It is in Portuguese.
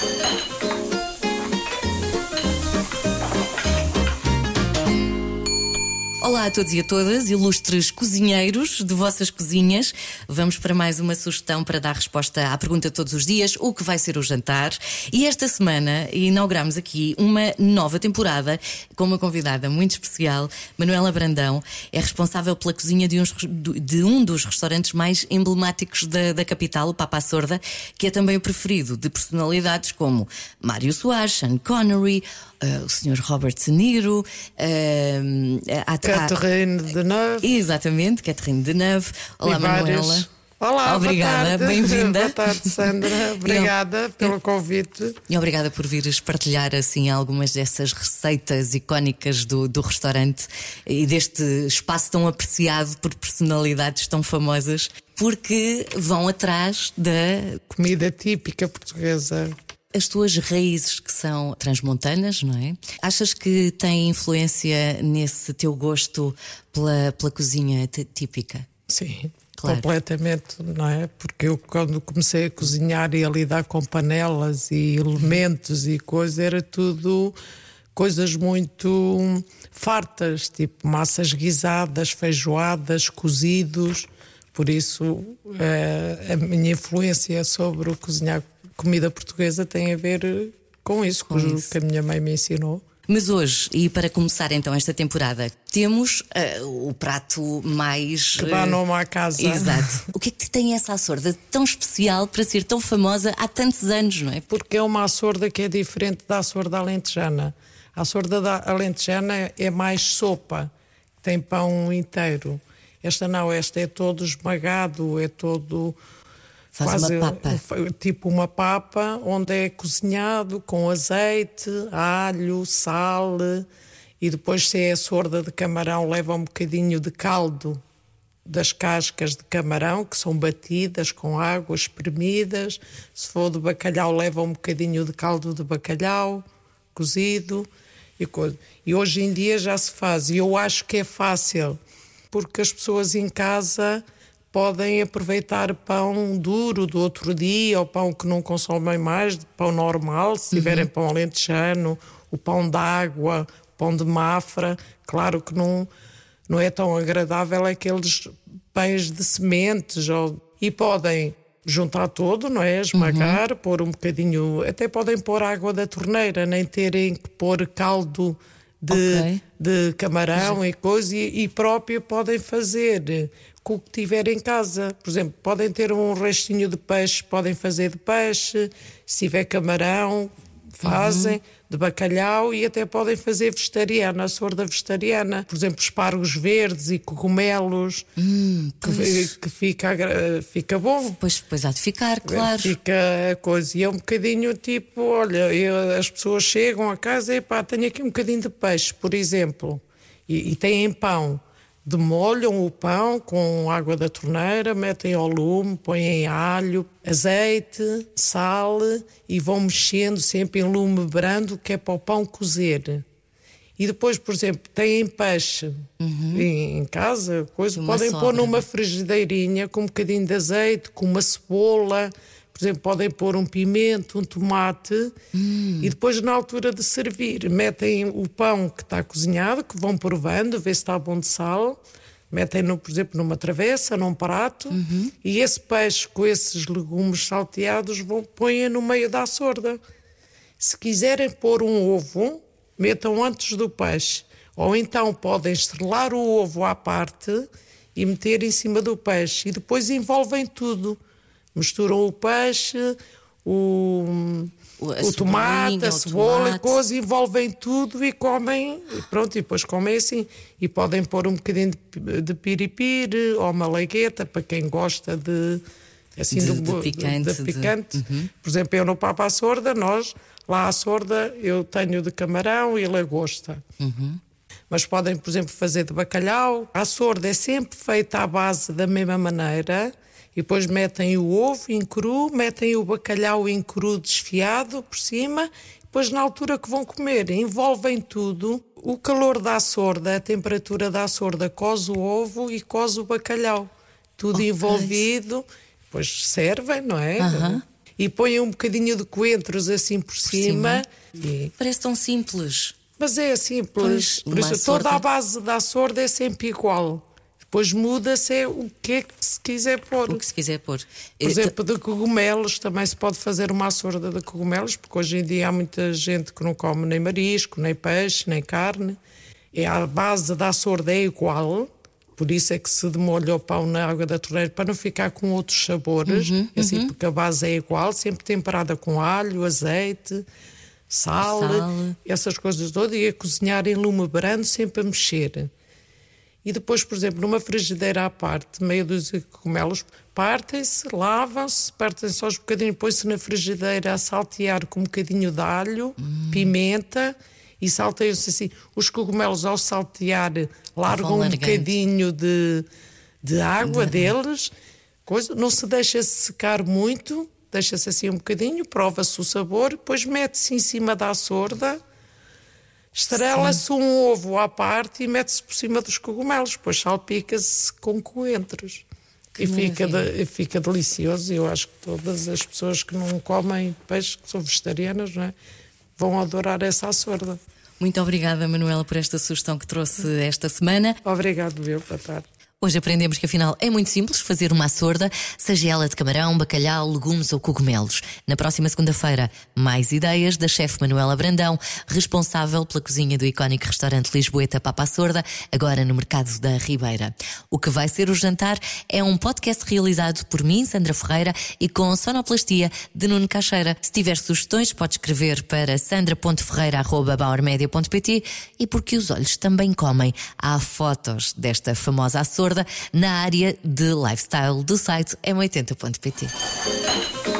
Thank you. Olá a todos e a todas, ilustres cozinheiros de vossas cozinhas. Vamos para mais uma sugestão para dar resposta à pergunta todos os dias: o que vai ser o jantar? E esta semana inauguramos aqui uma nova temporada com uma convidada muito especial. Manuela Brandão é responsável pela cozinha de, uns, de um dos restaurantes mais emblemáticos da, da, capital, o Papa Sorda, que é também o preferido de personalidades como Mário Soares, Sean Connery, uh, o Sr. Robert De Niro, uh, a Catherine Deneuve. Exatamente, Catherine Deneuve. Olá, Manuela. Olá, obrigada, bem-vinda. Boa tarde, Sandra. Obrigada pelo convite. E obrigada por vires partilhar assim algumas dessas receitas icónicas do, do restaurante e deste espaço tão apreciado por personalidades tão famosas, porque vão atrás da comida típica portuguesa. As tuas raízes que são transmontanas, não é? Achas que tem influência nesse teu gosto pela, pela cozinha típica? Sim, claro. completamente, não é? Porque eu quando comecei a cozinhar e a lidar com panelas e elementos e coisas, era tudo coisas muito fartas, tipo massas guisadas, feijoadas, cozidos. Por isso, é, a minha influência sobre o cozinhar comida portuguesa tem a ver com isso, com isso. que a minha mãe me ensinou. Mas hoje, e para começar então esta temporada, temos uh, o prato mais. Que dá nome à casa. Exato. o que é que tem essa açorda tão especial para ser tão famosa há tantos anos, não é? Porque é uma açorda que é diferente da açorda alentejana. A açorda da alentejana é mais sopa, tem pão inteiro. Esta não, esta é todo esmagado, é todo Faz quase uma papa. tipo uma papa, onde é cozinhado com azeite, alho, sal e depois, se é a sorda de camarão, leva um bocadinho de caldo das cascas de camarão, que são batidas com água, espremidas. Se for de bacalhau, leva um bocadinho de caldo de bacalhau cozido e coisa. E hoje em dia já se faz. E eu acho que é fácil, porque as pessoas em casa podem aproveitar pão duro do outro dia, ou pão que não consomem mais, pão normal, se tiverem uhum. pão alentejano, o pão d'água, pão de mafra, claro que não, não é tão agradável aqueles pães de sementes, ou, e podem juntar todo, não é? Esmagar, uhum. pôr um bocadinho, até podem pôr água da torneira, nem terem que pôr caldo de, okay. de camarão e coisa, e, e próprio podem fazer com o que tiver em casa. Por exemplo, podem ter um restinho de peixe, podem fazer de peixe, se tiver camarão, fazem, uhum. De bacalhau e até podem fazer vegetariana, a sorda vegetariana. Por exemplo, espargos verdes e cogumelos, hum, que, que, fica, fica bom. Pois, pois há de ficar, claro. Fica a coisa. E é um bocadinho tipo: olha, eu, as pessoas chegam a casa e pá, tenho aqui um bocadinho de peixe, por exemplo, e, e têm pão demolham o pão com água da torneira, metem ao lume, põem alho, azeite, sal e vão mexendo sempre em lume brando, que é para o pão cozer. E depois, por exemplo, têm peixe uhum. em casa, coisa, podem sobra. pôr numa frigideirinha com um bocadinho de azeite, com uma cebola, por exemplo, podem pôr um pimento, um tomate hum. e depois, na altura de servir, metem o pão que está cozinhado, que vão provando, ver se está bom de sal. Metem-no, por exemplo, numa travessa, num prato, uhum. e esse peixe com esses legumes salteados vão, põem no meio da sorda. Se quiserem pôr um ovo, metam antes do peixe. Ou então podem estrelar o ovo à parte e meter em cima do peixe. E depois envolvem tudo misturam o peixe, o, a o tomate, a cebola, coisa, envolvem tudo e comem, e pronto, e depois comem assim. E podem pôr um bocadinho de, de piripiri ou uma legueta, para quem gosta de assim de, do, de picante. De, picante. Uhum. Por exemplo, eu no Papa à Sorda, nós, lá à Sorda, eu tenho de camarão e lagosta. Uhum. Mas podem, por exemplo, fazer de bacalhau. A sorda é sempre feita à base da mesma maneira e depois metem o ovo em cru, metem o bacalhau em cru desfiado por cima, depois na altura que vão comer, envolvem tudo. O calor da sorda, a temperatura da sorda, cose o ovo e cose o bacalhau. Tudo okay. envolvido, depois servem, não é? Uh -huh. e põem um bocadinho de coentros assim por, por cima. cima. E... Parece tão simples. Mas é simples. Pois, por isso, toda a base da sorda é sempre igual. Depois muda-se é o que é que se quiser pôr. O que se quiser pôr. Por exemplo, de cogumelos, também se pode fazer uma açorda de cogumelos, porque hoje em dia há muita gente que não come nem marisco, nem peixe, nem carne. É a base da açorda é igual, por isso é que se demolha o pão na água da torneira para não ficar com outros sabores, uhum, assim, uhum. porque a base é igual, sempre temperada com alho, azeite, sal, sal. essas coisas todas, e a cozinhar em lume brando, sempre a mexer. E depois, por exemplo, numa frigideira à parte, meio dos cogumelos, partem-se, lavam-se, partem-se aos bocadinhos, põe-se na frigideira a saltear com um bocadinho de alho, hum. pimenta e salteiam-se assim. Os cogumelos, ao saltear, largam um bocadinho de, de água de... deles, coisa, não se deixa secar muito, deixa-se assim um bocadinho, prova-se o sabor, depois mete-se em cima da sorda Estrela-se um ovo à parte e mete-se por cima dos cogumelos, depois salpica-se com coentros. Que e fica, de, fica delicioso. Eu acho que todas as pessoas que não comem peixe, que são vegetarianas, não é? vão adorar essa açorda. Muito obrigada, Manuela, por esta sugestão que trouxe esta semana. Obrigado, meu. Boa tarde. Hoje aprendemos que afinal é muito simples fazer uma sorda, seja ela de camarão, bacalhau, legumes ou cogumelos. Na próxima segunda-feira, mais ideias da chefe Manuela Brandão, responsável pela cozinha do icónico restaurante Lisboeta Papa Sorda, agora no mercado da Ribeira. O que vai ser o jantar é um podcast realizado por mim, Sandra Ferreira, e com sonoplastia de Nuno Caixeira. Se tiver sugestões, pode escrever para sandra.ferreira.bauermedia.pt e porque os olhos também comem. Há fotos desta famosa sorda na área de lifestyle do site m80.pt.